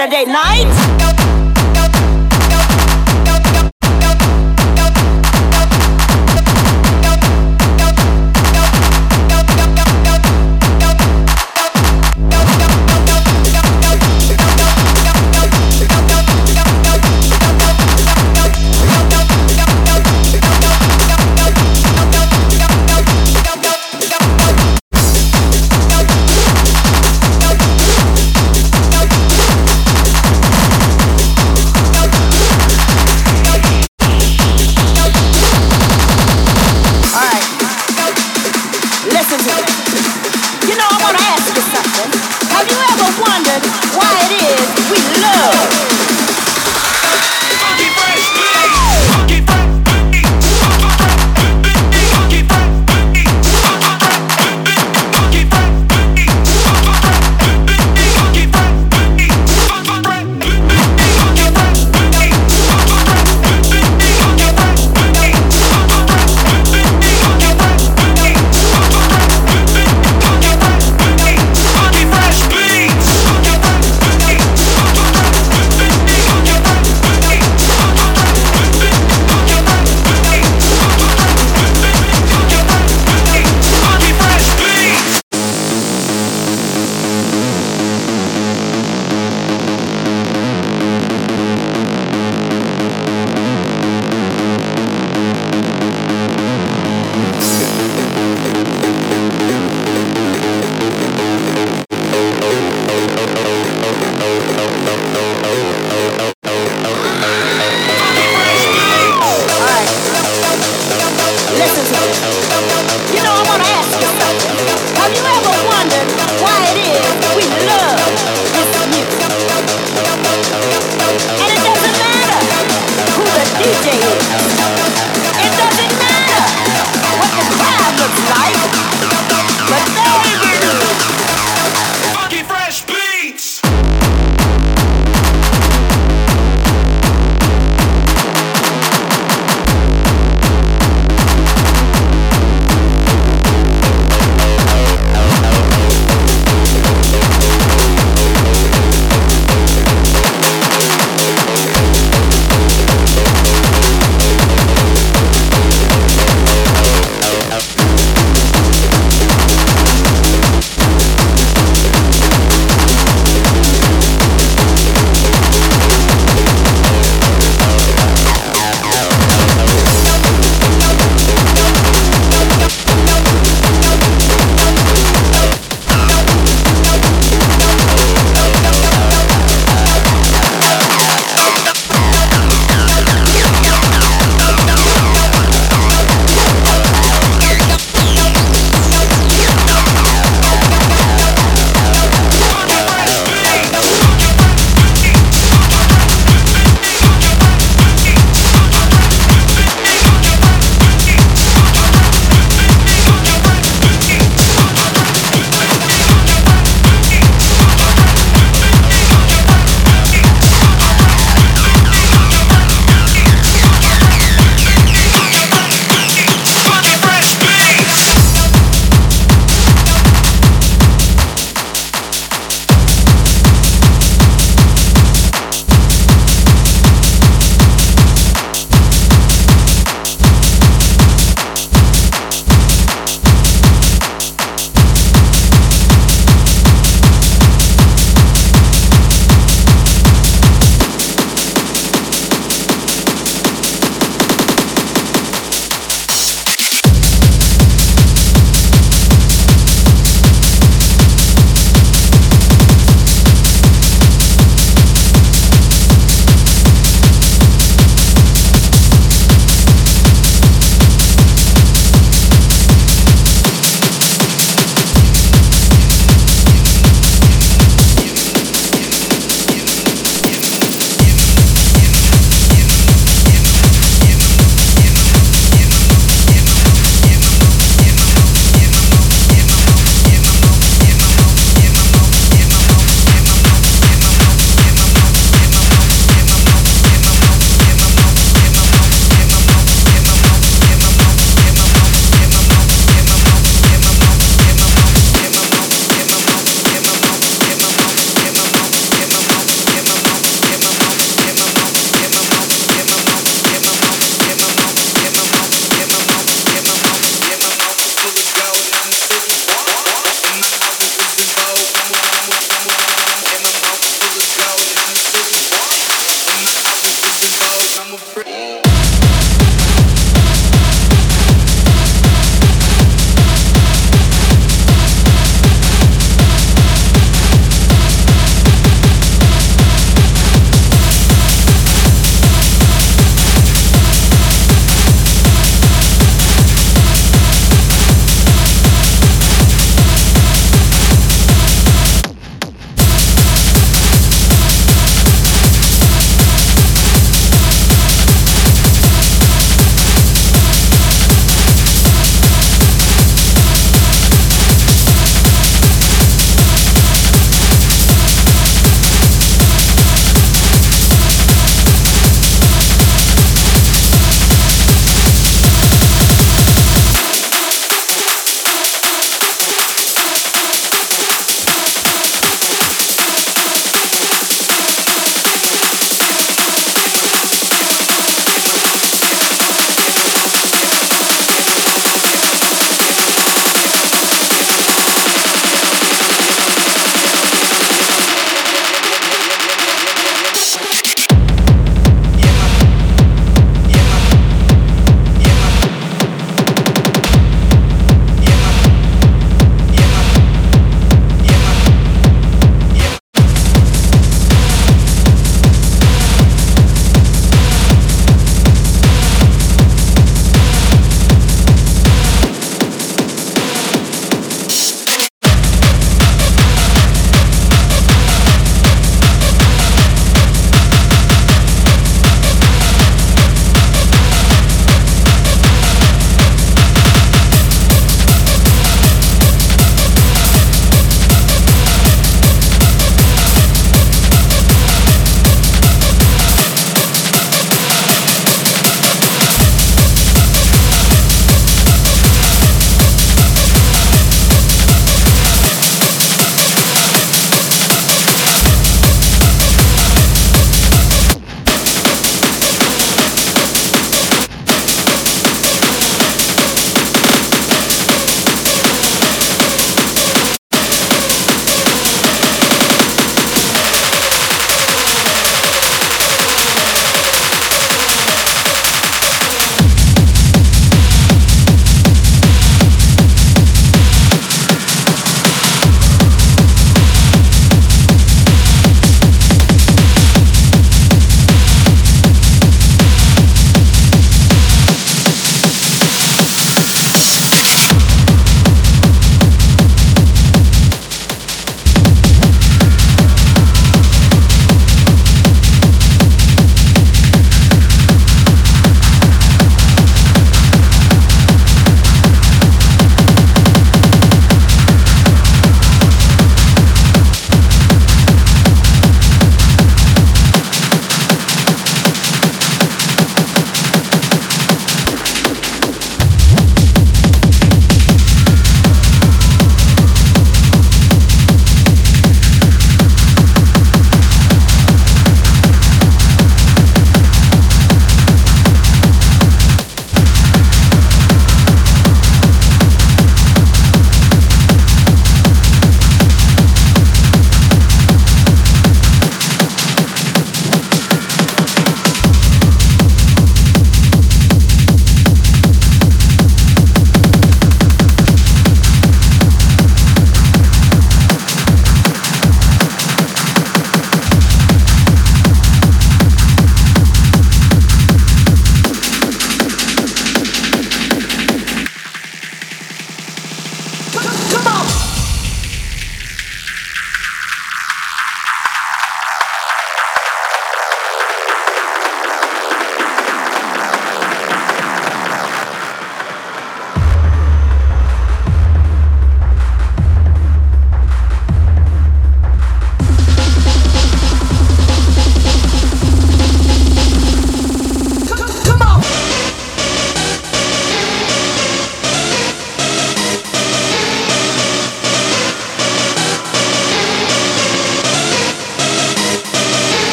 Saturday night.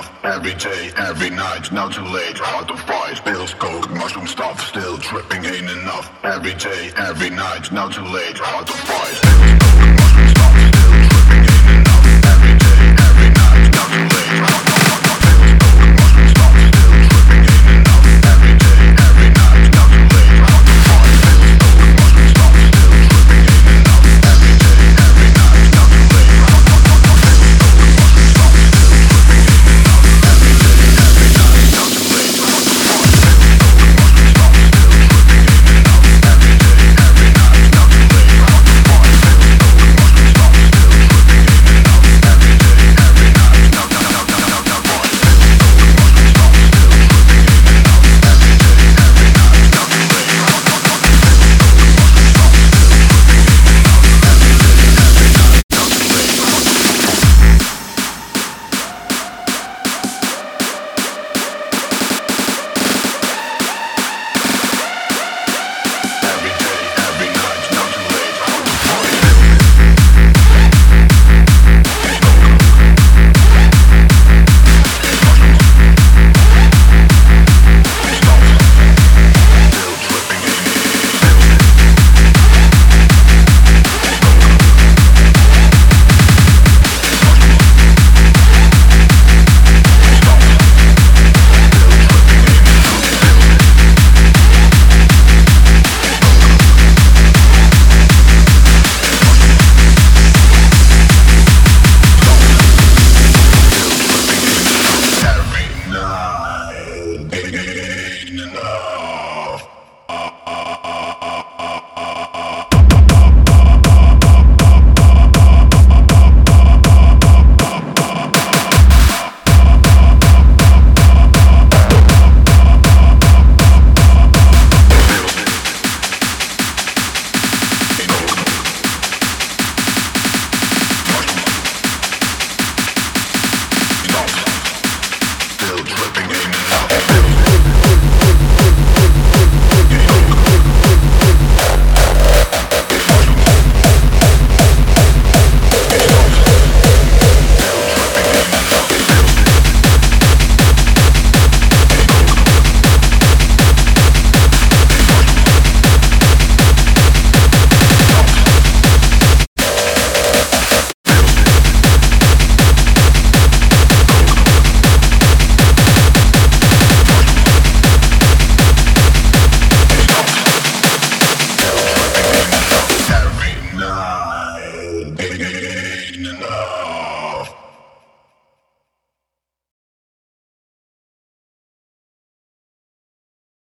Enough. Every day, every night, now too late, hard to fight. Pills, coke, mushroom stuff, still tripping ain't enough. Every day, every night, now too late, hard to fight.